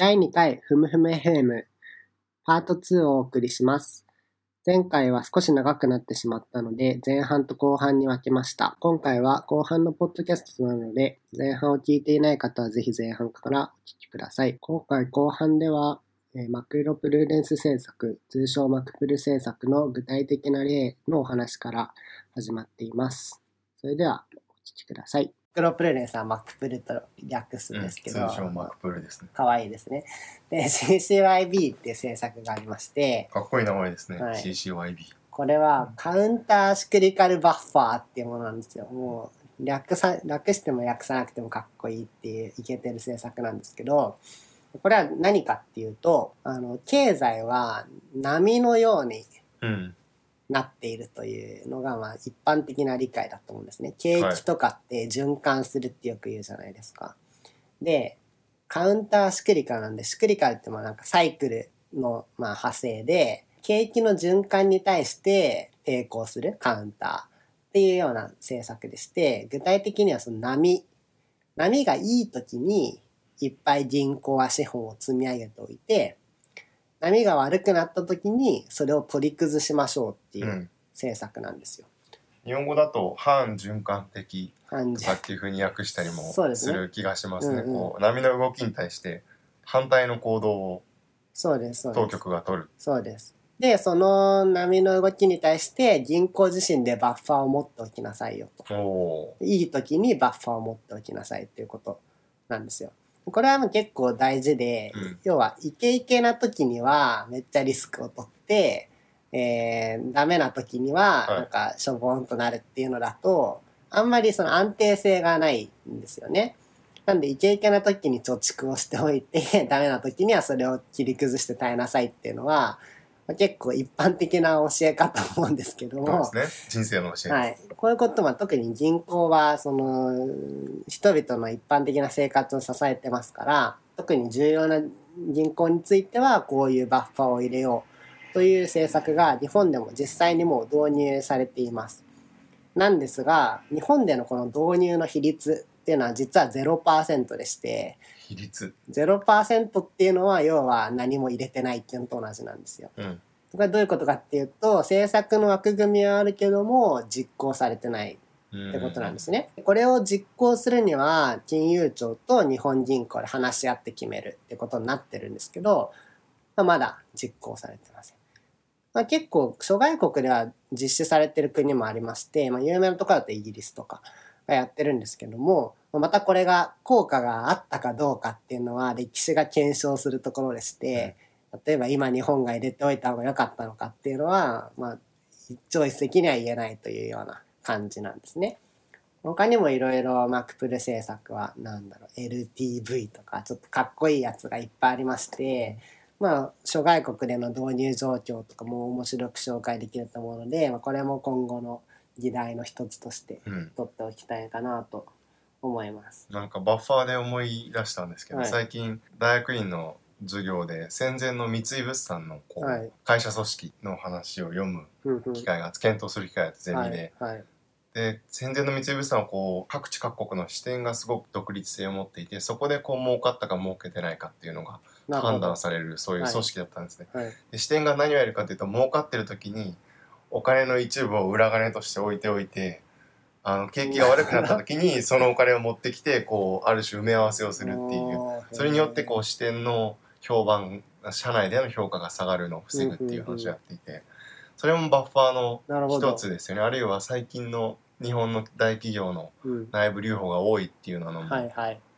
第2回ふむふむ FM パート2をお送りします。前回は少し長くなってしまったので、前半と後半に分けました。今回は後半のポッドキャストなので、前半を聞いていない方はぜひ前半からお聞きください。今回後半では、えマクロプルーデンス政策、通称マクプル政策の具体的な例のお話から始まっています。それではお聞きください。マクロプルーデンスはマクプルと略すんですけど、通称マクプルですね。かわいいですね。で、CCYB っていう政策がありまして、かっこいい名前ですね。はい CCYB。これはカウンターシクリカルバッファーっていうものなんですよ。もう略さ、略しても略さなくてもかっこいいっていういけてる政策なんですけど、これは何かっていうと、あの、経済は波のようにうん。なっているというのが、まあ一般的な理解だと思うんですね。景気とかって循環するってよく言うじゃないですか。で、カウンターシクリカルなんで、シクリカルってまあなんかサイクルのまあ派生で、景気の循環に対して抵抗するカウンターっていうような政策でして、具体的にはその波、波がいい時にいっぱい銀行は資本を積み上げておいて、波が悪くなった時にそれを取り崩しましょうっていううん政策なんですよ。日本語だと反循環的とかっていうふうに訳したりもする気がしますね。うんうんこう波の動きに対して反対の行動を。当局が取る。そうです。で、その波の動きに対して銀行自身でバッファーを持っておきなさいよと。いい時にバッファーを持っておきなさいっていうことなんですよ。これはもう結構大事で、うん要はイケイケな時にはめっちゃリスクを取って、えー、ダメな時にははいなんかしょぼんとなるっていうのだと、あんまりその安定性がないんですよね。なんでイケイケな時に貯蓄をしておいて、ダメな時にはそれを切り崩して耐えなさいっていうのは、まあ結構一般的な教えかと思うんですけども、そうですね。人生の教え。はい、こういうことは特に銀行はその人々の一般的な生活を支えてますから特に重要な銀行についてはこういうバッファーを入れようという政策が日本でも実際にもう導入されています。なんですが日本でのこの導入の比率っていうのは実は0%でして比率。0%っていうのは要は何も入れてないっていうのと同じなんですよ。うん。これどういうことかっていうと政策の枠組みはあるけども実行されてないっってことなんですね。これを実行するには金融庁と日本銀行で話し合って決めるってことになってるんですけど、まあ、まだ実行されてません。まあ、結構諸外国では実施されてる国もありまして、まあ、有名なところだとイギリスとかがやってるんですけどもまたこれが効果があったかどうかっていうのは歴史が検証するところでして、例えば今日本が入れておいた方が良かったのかっていうのは、まあ、一朝一夕には言えないというような感じなんですね。他にもいろいろマクプル政策はなんだろう LTV とかちょっとかっこいいやつがいっぱいありましてまあ諸外国での導入状況とかも面白く紹介できると思うので、まあ、これも今後の議題の一つとしてうん。取っておきたいかなと思います。なんかバッファーで思い出したんですけど、はい。最近大学院の授業で戦前の三井物産のこう、はい。会社組織の話を読むうんうん機会が検討する機会があってゼミで、はいはい。で戦前の三井物産はこう各地各国の視点がすごく独立性を持っていてそこでこう儲かったか儲けてないかっていうのがなるほど。判断されるそういう組織だったんですね。はい。で視点が何をやるかというと儲かってる時にお金の一部を裏金として置いておいてあの景気が悪くなった時に そのお金を持ってきてこうある種埋め合わせをするっていう。それによってこう視点の評判社内での評価が下がるのを防ぐっていう話をやっていて。それもバッファーの一つですよね。あるいは最近の日本の大企業のうん。内部留保が多いっていうのも、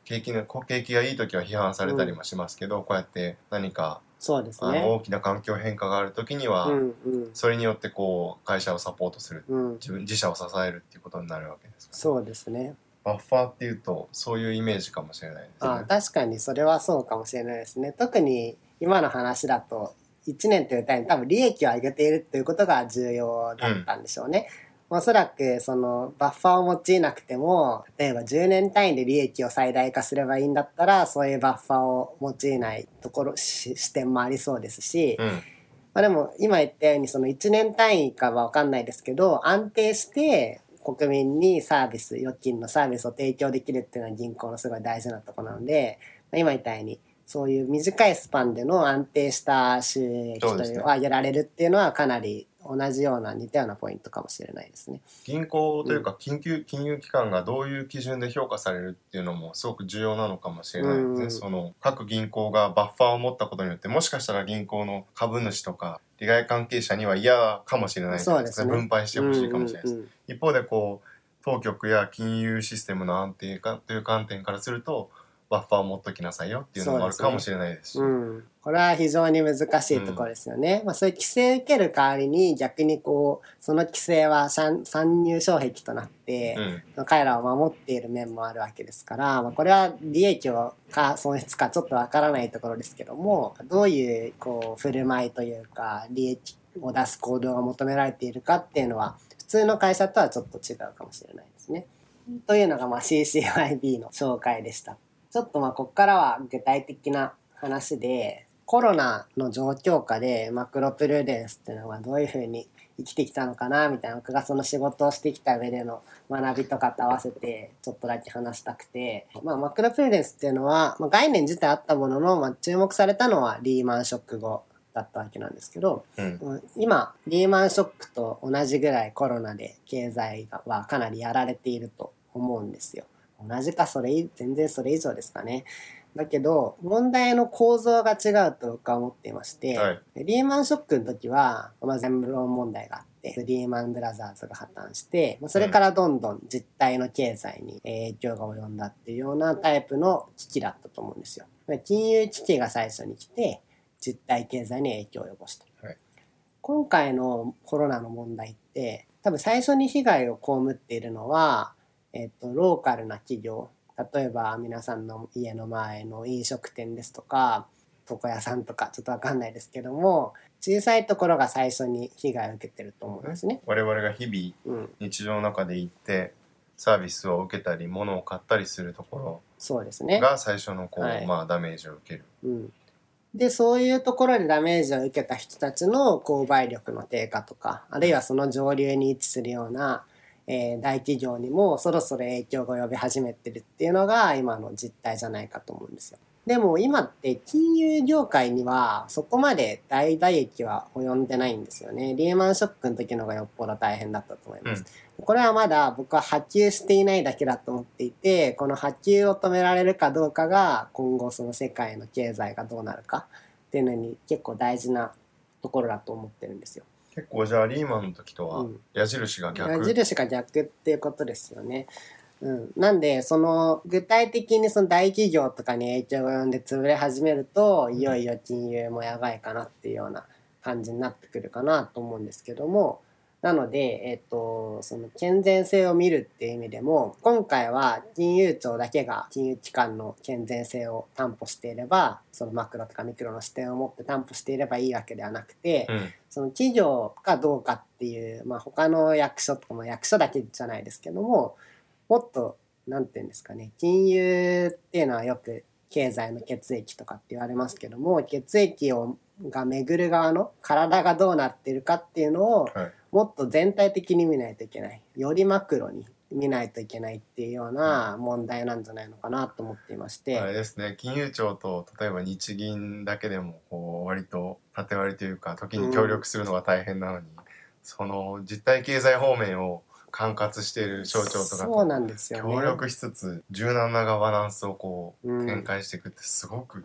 景気の景気がいい時は批判されたりもしますけど、こうやって何かそうですね。大きな環境変化がある時には、うんうんそれによってこう会社をサポートするうん自分自社を支えるっていうことになるわけですからそうですね。バッファーっていうとそういうイメージかもしれないですあね。確かにそれはそうかもしれないですね。特に今の話だと1年という単位多分利益を上げているということが重要だったんでしょうね。おそらくそのバッファーを用いなくても例えば10年単位で利益を最大化すればいいんだったらそういうバッファーを用いないところし視点もありそうですし、うん。まあ、でも今言ったようにその1年単位かは分かんないですけど安定して国民にサービス預金のサービスを提供できるっていうのは銀行のすごい大事なところなので、まあ、今みたいにそういう短いスパンでの安定した収益というのを上げられるっていうのはかなり同じような似たようなポイントかもしれないですね。銀行というか緊急金融機関がどういう基準で評価されるっていうのもすごく重要なのかもしれないですね。うんその各銀行がバッファーを持ったことによってもしかしたら銀行の株主とか利害関係者には嫌かもしれないですね分配してほしいかもしれないです。うんうんうん一方でこう当局や金融システムの安定化という観点からするとバッファーを持っときなさいよっていうのもあるかもしれないですし。うん、これは非常に難しいところですよね。まあ、そういう規制を受ける代わりに逆にこうその規制は参参入障壁となって、うん彼らを守っている面もあるわけですから、まあ、これは利益をか損失かちょっとわからないところですけどもどういうこう振る舞いというか利益を出す行動が求められているかっていうのは普通の会社とはちょっと違うかもしれないですね。というのがまあ CCYB の紹介でした。ちょっとまあここからは具体的な話でコロナの状況下でマクロプルーデンスっていうのはどういうふうに生きてきたのかなみたいな僕がその仕事をしてきた上での学びとかと合わせてちょっとだけ話したくて、まあ、マクロプルーデンスっていうのは、まあ、概念自体あったものの、まあ、注目されたのはリーマンショック後だったわけなんですけどうん今リーマンショックと同じぐらいコロナで経済がはかなりやられていると思うんですよ。同じかそれ以全然それ以上ですかね。だけど問題の構造が違うと僕は思っていまして、はいリーマンショックの時は、まあ、全部論問題があってリーマンブラザーズが破綻してまあそれからどんどん実体の経済に影響が及んだっていうようなタイプの危機だったと思うんですよ。金融危機が最初に来て実体経済に影響を及ぼした。はい今回のコロナの問題って多分最初に被害を被っているのは、えっと、ローカルな企業例えば皆さんの家の前の飲食店ですとか床屋さんとかちょっとわかんないですけども小さいところが最初に被害を受けてると思うんですね。我々が日々うん、日常の中で行ってサービスを受けたり物を買ったりするとこそうですね。ろが最初のこう、はいまあ、ダメージを受ける。うん、でそういうところでダメージを受けた人たちの購買力の低下とかあるいはその上流に位置するような、えー大企業にもそろそろ影響が及び始めてるっていうのが今の実態じゃないかと思うんですよ。でも今って金融業界にはそこまで大打撃は及んでないんですよね。リーマンショックの時のがよっぽど大変だったと思います。これはまだ僕は波及していないだけだと思っていて、この波及を止められるかどうかが今後その世界の経済がどうなるかっていうのに結構大事なところだと思ってるんですよ。結構じゃあリーマンの時とはうん矢印が逆。矢印が逆っていうことですよね。うん、なんでその具体的にその大企業とかに影響が及んで潰れ始めるといよいよ金融もやばいかなっていうような感じになってくるかなと思うんですけどもなので、えっとその健全性を見るっていう意味でも今回は金融庁だけが金融機関の健全性を担保していればそのマクロとかミクロの視点を持って担保していればいいわけではなくて、うん。その企業かどうかっていう、まあ、他の役所とかも役所だけじゃないですけどももっとなんていうんですかね金融っていうのはよく経済の血液とかって言われますけども血液をが巡る側の体がどうなってるかっていうのをはいもっと全体的に見ないといけない。よりマクロに見ないといけないっていうような問題なんじゃないのかなと思っていまして、あれですね。金融庁と例えば日銀だけでもこう割と縦割りというか時に協力するのが大変なのに、その実体経済方面を管轄している省庁とかと。協力しつつ柔軟なガバナンスをこううん。展開していくってすごく、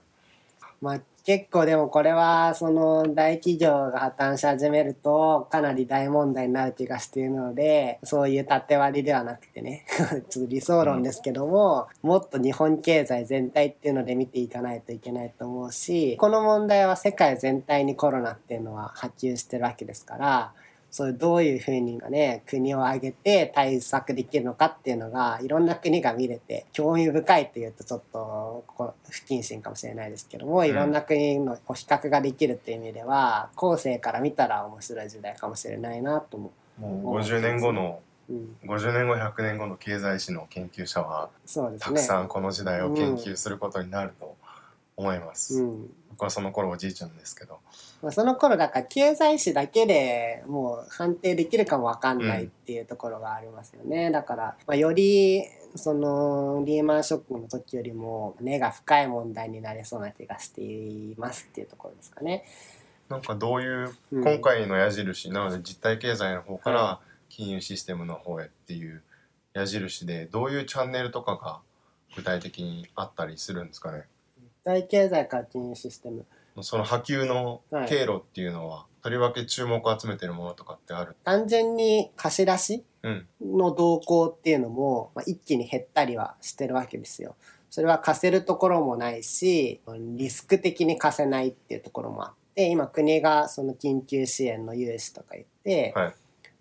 まあ結構でもこれはその大企業が破綻し始めるとかなり大問題になる気がしているのでそういう縦割りではなくてね ちょっと理想論ですけども、もっと日本経済全体っていうので見ていかないといけないと思うしこの問題は世界全体にコロナっていうのは波及してるわけですからそういうどういうふうにね国を挙げて対策できるのかっていうのがいろんな国が見れて興味深いというとちょっとこう不謹慎かもしれないですけども、ん。いろんな国の比較ができるっていう意味では後世から見たら面白い時代かもしれないなと思もう50年後のう、うん、50年後100年後の経済史の研究者はね。たくさんこの時代を研究することになると思います。うん、僕はその頃おじいちゃんですけどまあ、その頃だから経済史だけでもう判定できるかもわかんないっていうところがありますよね。だから、まあ、よりそのリーマンショックの時よりも根が深い問題になれそうな気がしていますっていうところですかね。なんかどういううん今回の矢印なので実体経済の方かはら金融システムの方へっていう矢印でどういうチャンネルとかが具体的にあったりするんですかね？大経済から金融システム。その波及のはい。経路っていうのはとりわけ注目を集めてるものとかってある？単純に貸し出しうん。の動向っていうのも、まあ、一気に減ったりはしてるわけですよ。それは貸せるところもないし、リスク的に貸せないっていうところもあって、今国がその緊急支援の融資とか言って、はい。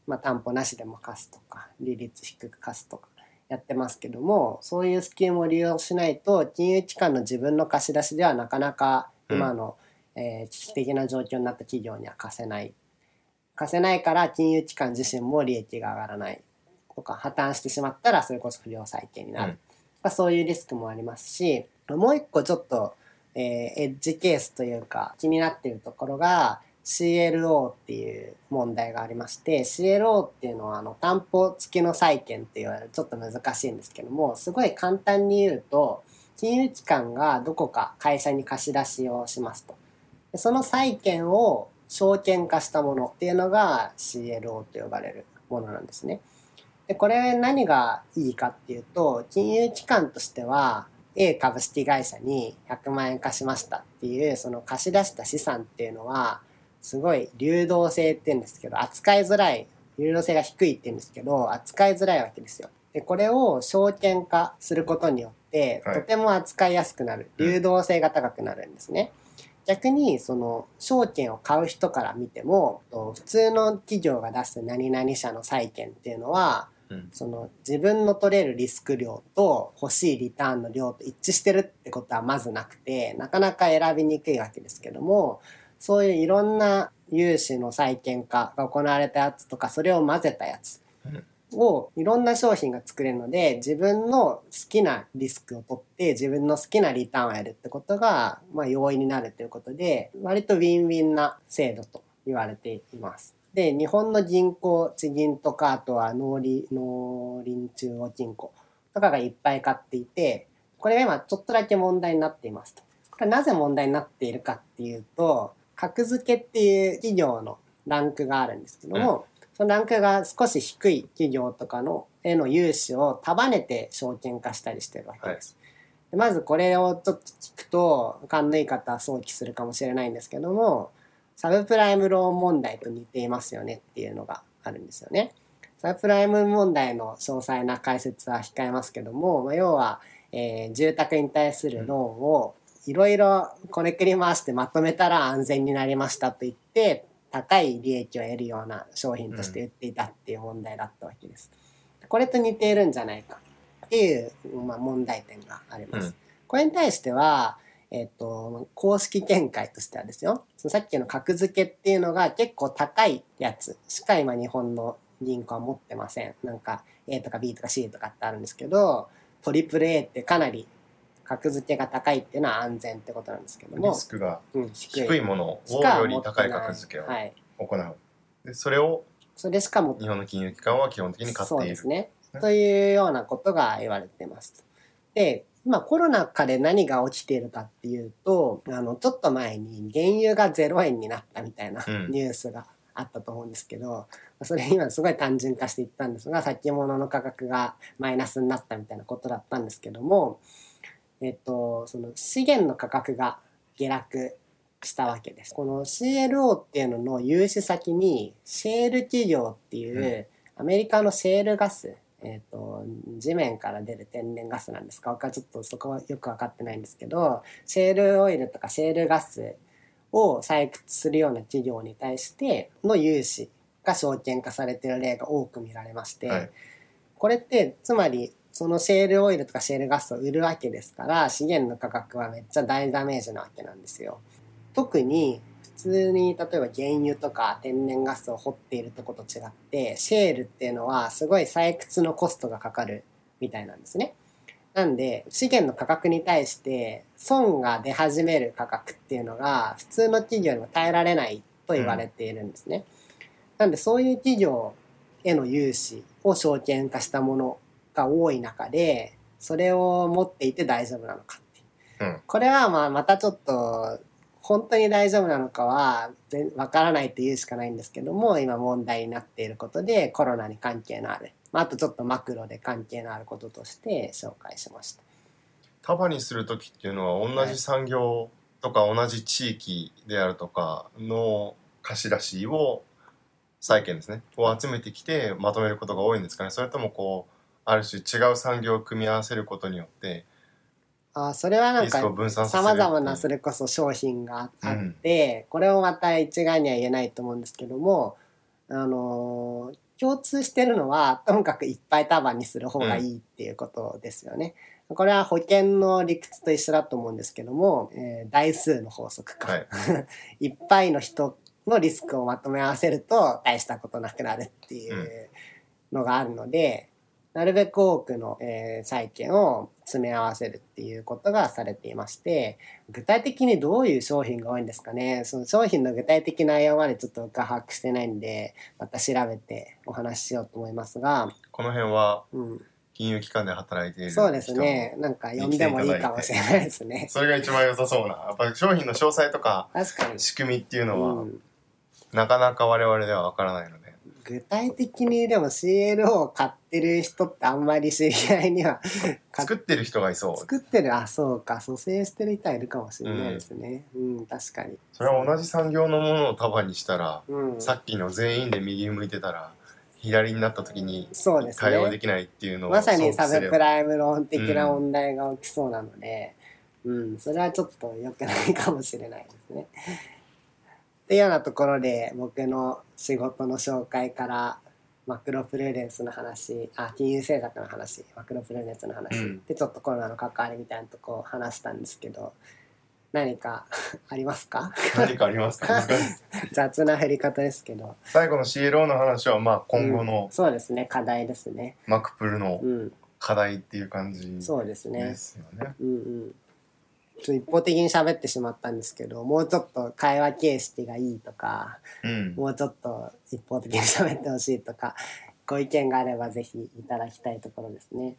まあ担保なしでも貸すとか、利率低く貸すとかやってますけども、そういうスキームを利用しないと、金融機関の自分の貸し出しではなかなか今の、えー危機的な状況になった企業には貸せない。貸せないから金融機関自身も利益が上がらないとか破綻してしまったらそれこそ不良債権になる、うん。まあそういうリスクもありますしもう一個ちょっと、えーエッジケースというか気になっているところが CLO っていう問題がありまして CLO っていうのはあの担保付きの債権って言われるちょっと難しいんですけどもすごい簡単に言うと金融機関がどこか会社に貸し出しをしますと。でその債券を証券化したものっていうのが CLO と呼ばれるものなんですね。でこれ何がいいかっていうと金融機関としては A 株式会社に100万円貸しましたっていうその貸し出した資産っていうのはすごい流動性って言うんですけど扱いづらい流動性が低いって言うんですけど扱いづらいわけですよ。でこれを証券化することによって、はいとても扱いやすくなるうん流動性が高くなるんですね。逆にその証券を買う人から見てもと普通の企業が出す何々社の債券っていうのはうん。その自分の取れるリスク量と欲しいリターンの量と一致してるってことはまずなくてなかなか選びにくいわけですけどもそういういろんな融資の債券化が行われたやつとかそれを混ぜたやつをいろんな商品が作れるので自分の好きなリスクを取って自分の好きなリターンをやるってことが、まあ、容易になるということで割とウィンウィンな制度と言われています。で日本の銀行地銀とかあとは農林農林中央金庫とかがいっぱい買っていてこれが今ちょっとだけ問題になっていますと。これなぜ問題になっているかっていうと格付けっていう企業のランクがあるんですけども、そのランクが少し低い企業とかのへの融資を束ねて証券化したりしてるわけです。でまずこれをちょっと聞くと勘のいい方は想起するかもしれないんですけどもサブプライムローン問題と似ていますよねっていうのがあるんですよね。サブプライム問題の詳細な解説は控えますけども、まあ、要は、えー住宅に対するローンをいろいろこれくり回してまとめたら安全になりましたと言って高い利益を得るような商品として売っていたっていう問題だったわけです。これと似ているんじゃないかっていう、まあ、問題点があります。うんこれに対しては、えっと公式見解としてはですよそのさっきの格付けっていうのが結構高いやつしか今日本の銀行は持ってません。なんか A とか B とか C とかってあるんですけどトリプル A ってかなり格付けが高いっていうのは安全ってことなんですけども。リ、スクがうん、低い。ものをより高い格付けを。はい、行うでそれをそれしかも日本の金融機関は基本的に買ってそういるですね。ね。というようなことが言われてます。で、今コロナ禍で何が起きているかっていうと、あの、ちょっと前に原油が0円になったみたいなうん。ニュースがあったと思うんですけど、それ今すごい単純化していったんですが、先物の価格がマイナスになったみたいなことだったんですけども、えっと、その資源の価格が下落したわけです。この CLO っていうのの融資先にシェール企業っていう、アメリカのシェールガス、えっと地面から出る天然ガスなんです。か僕はちょっとそこはよく分かってないんですけどシェールオイルとかシェールガスを採掘するような企業に対しての融資が証券化されている例が多く見られまして、はい。これってつまりそのシェールオイルとかシェールガスを売るわけですから資源の価格はめっちゃ大ダメージなわけなんですよ。特に普通に例えば原油とか天然ガスを掘っているとこと違ってシェールっていうのはすごい採掘のコストがかかるみたいなんですね。なんで資源の価格に対して損が出始める価格っていうのが普通の企業にも耐えられないと言われているんですね。なんでそういう企業への融資を証券化したものが多い中でそれを持っていて大丈夫なのかっていう。うん。これはまあまたちょっと本当に大丈夫なのかはぜわからないと言うしかないんですけども今問題になっていることでコロナに関係のある、まあ、あとちょっとマクロで関係のあることとして紹介しました。束にする時っていうのは同じ産業とか同じ地域であるとかの貸し出しを債券ですね。を集めてきてまとめることが多いんですかね。それともこうある種違う産業を組み合わせることによってあそれはなんかさまざまなそれこそ商品があって、これをまた一概には言えないと思うんですけどもあのー共通してるのはともかくいっぱい束にする方がいいっていうことですよね。これは保険の理屈と一緒だと思うんですけども、えー台数の法則か、はい。い、っぱいの人のリスクをまとめ合わせると大したことなくなるっていうのがあるので、なるべく多くの、えー債券を詰め合わせるっていうことがされていまして具体的にどういう商品が多いんですかね。その商品の具体的内容までちょっと把握してないんでまた調べてお話ししようと思いますが、この辺はうん、金融機関で働いている人そうですね。なんか読んでもいいかもしれないですね。それが一番良さそうな。やっぱり商品の詳細とか確かに、仕組みっていうのは、うん、なかなか我々ではわからないので具体的にでも CLO を買ってる人ってあんまり知り合いには作ってる人がいそう。作ってる。あそうか。蘇生してる人はいるかもしれないですね。うん、確かに。それは同じ産業のものを束にしたらうん。さっきの全員で右向いてたら左になった時にそうです対応でねきないっていうのをまさにサブプイライム論的な問題が起きそうなので、うん、それはちょっと良くないかもしれないですね。っていうようなところで僕の仕事の紹介からマクロプルーレンスの話あ金融政策の話マクロプルーレンスの話、うん。でちょっとコロナの関わりみたいなとこを話したんですけど何か ありますか？何かありますか？雑な振り方ですけど。最後の CLO の話はまあ今後うん。のそうですね。課題ですね。マクプルのうん。課題っていう感じですそうですね。よね。うんうんちょっと一方的に喋ってしまったんですけどもうちょっと会話形式がいいとかうんもうちょっと一方的に喋ってほしいとかご意見があればぜひいただきたいところですね。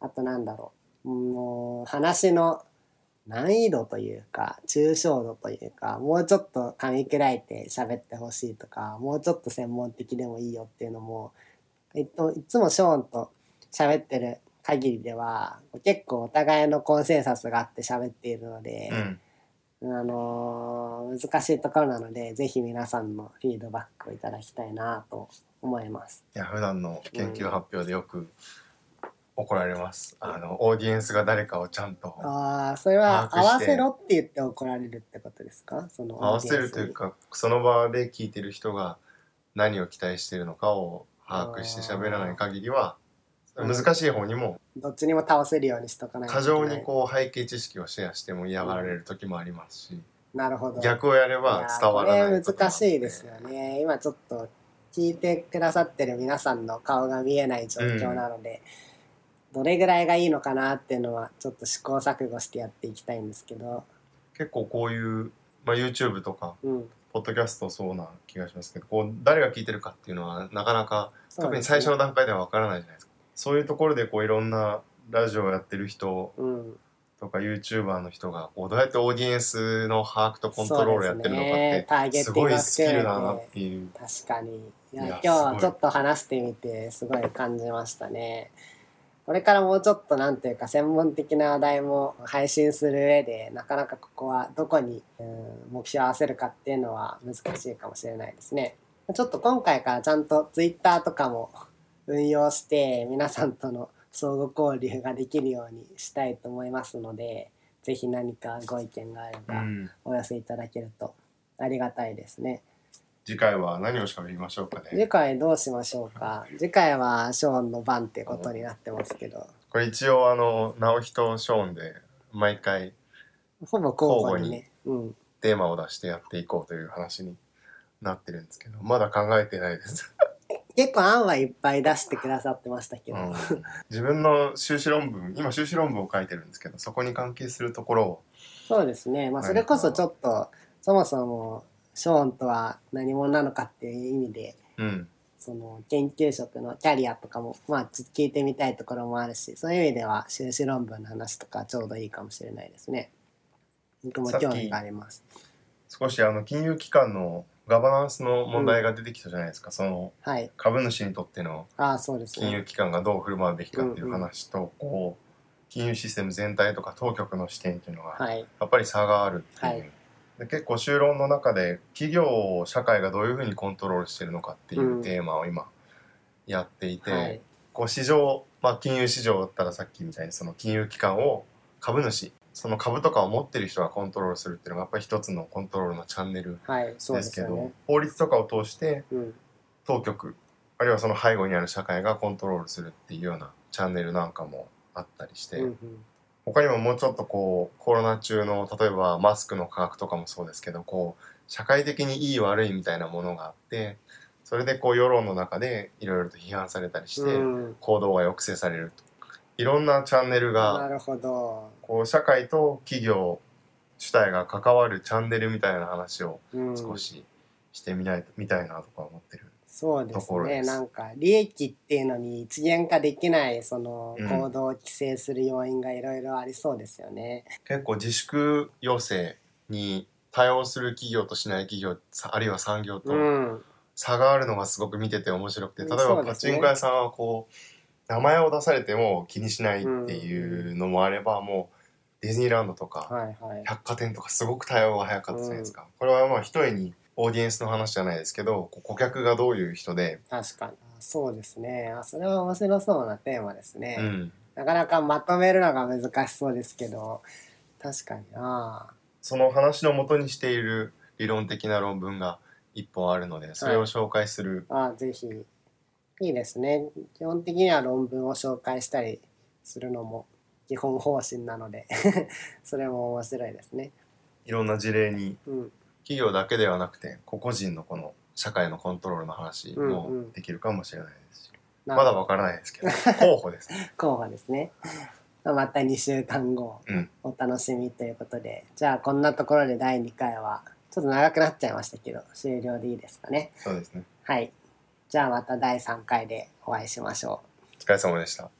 あとなんだろうもう話の難易度というか抽象度というかもうちょっと噛み砕いて喋ってほしいとかもうちょっと専門的でもいいよっていうのも、えっと、いつもショーンと喋ってる限りでは結構お互いのコンセンサスがあって喋っているので、うんあのー難しいところなのでぜひ皆さんのフィードバックをいただきたいなと思います。いや普段の研究発表でよく怒られます。あのオーディエンスが誰かをちゃんとああそれは合わせろって言って怒られるってことですか？その合わせるというかその場で聞いてる人が何を期待しているのかを把握して喋らない限りはうん難しい方にも。どっちにも倒せるようにしとかないと過剰にこう背景知識をシェアしても嫌がられる時もありますし。なるほど。逆をやれば伝わらないいこれ難しいですよね。今ちょっと聞いてくださってる皆さんの顔が見えない状況なので、どれぐらいがいいのかなっていうのはちょっと試行錯誤してやっていきたいんですけど、結構こういう、まあ、YouTube とかうん、ポッドキャストそうな気がしますけどこう誰が聞いてるかっていうのはなかなか特に最初の段階ではわからないじゃないですかそういうところでこういろんなラジオをやってる人うん、とか YouTuber の人がこうどうやってオーディエンスの把握とコントロールやってるのかってターゲッすごいスキルだなっていう。確かに。いや今日ちょっと話してみてすごい感じましたね。これからもうちょっとなんていうか専門的な話題も配信する上でなかなかここはどこに、うん目標を合わせるかっていうのは難しいかもしれないですね。ちょっと今回からちゃんと Twitter とかも運用して皆さんとの相互交流ができるようにしたいと思いますのでぜひ何かご意見があればうん。お寄せいただけるとありがたいですね。次回は何を喋りましょうかね。次回どうしましょうか。次回はショーンの番ってことになってますけど。これ一応あの直人とショーンで毎回ほぼ交互にね。うん。テーマを出してやっていこうという話になってるんですけどまだ考えてないです結構案はいっぱい出してくださってましたけど、うん。自分の修士論文今修士論文を書いてるんですけどそこに関係するところを。そうですね。まあそれこそちょっとそもそもショーンとは何者なのかっていう意味でうん。その研究職のキャリアとかもまあちょっと聞いてみたいところもあるしそういう意味では修士論文の話とかちょうどいいかもしれないですね。僕も興味があります。少しあの金融機関のガバナンスの問題が出てきたじゃないですか、そのはい。株主にとってのああそうです金融ね機関がどう振る舞うべきかっていう話と、こう金融システム全体とか当局の視点っていうのがはい。やっぱり差があるっていう、はい。で結構修論の中で企業を社会がどういうふうにコントロールしてるのかっていうテーマを今やっていて、はい。こう市場、まあ、金融市場だったらさっきみたいにその金融機関を株主その株とかを持ってる人がコントロールするっていうのがやっぱり一つのコントロールのチャンネルはいそうでけど、ですすよね法律とかを通してうん。当局あるいはその背後にある社会がコントロールするっていうようなチャンネルなんかもあったりして、うんうん。他にももうちょっとこうコロナ中の例えばマスクの価格とかもそうですけどこう社会的にいい悪いみたいなものがあってそれでこう世論の中でいろいろと批判されたりしてうん。行動が抑制されるといろんなチャンネルがなるほど、こう社会と企業主体が関わるチャンネルみたいな話をうん、少ししてみないみたいなとか思ってる。そうですところです。ねなんか利益っていうのに一元化できないそのうん。行動を規制する要因がいろいろありそうですよね。結構自粛要請に対応する企業としない企業さあるいは産業とうん、差があるのがすごく見てて面白くてうん例えばパチンコ屋さんはこう名前を出されても気にしないっていうのもあればもうディズニーランドとかはいはい。百貨店とかすごく対応が早かったじゃないですか。これはまあ一重にオーディエンスの話じゃないですけど顧客がどういう人で、確かに。そうですね。あそれは面白そうなテーマですね。うん、なかなかまとめるのが難しそうですけど、確かにな。その話の元にしている理論的な論文が一本あるのでそれを紹介する、あぜひ。いいですね。基本的には論文を紹介したりするのも基本方針なので、それも面白いですね。いろんな事例にうん。企業だけではなくて個々人のこの社会のコントロールの話もうんうんできるかもしれないですし、なまだわからないですけど候補ですね。候補ですね。また2週間後うんお楽しみということで、じゃあこんなところで第2回はちょっと長くなっちゃいましたけど終了でいいですかね。そうですね。はい。じゃあまた第3回でお会いしましょう。お疲れ様でした。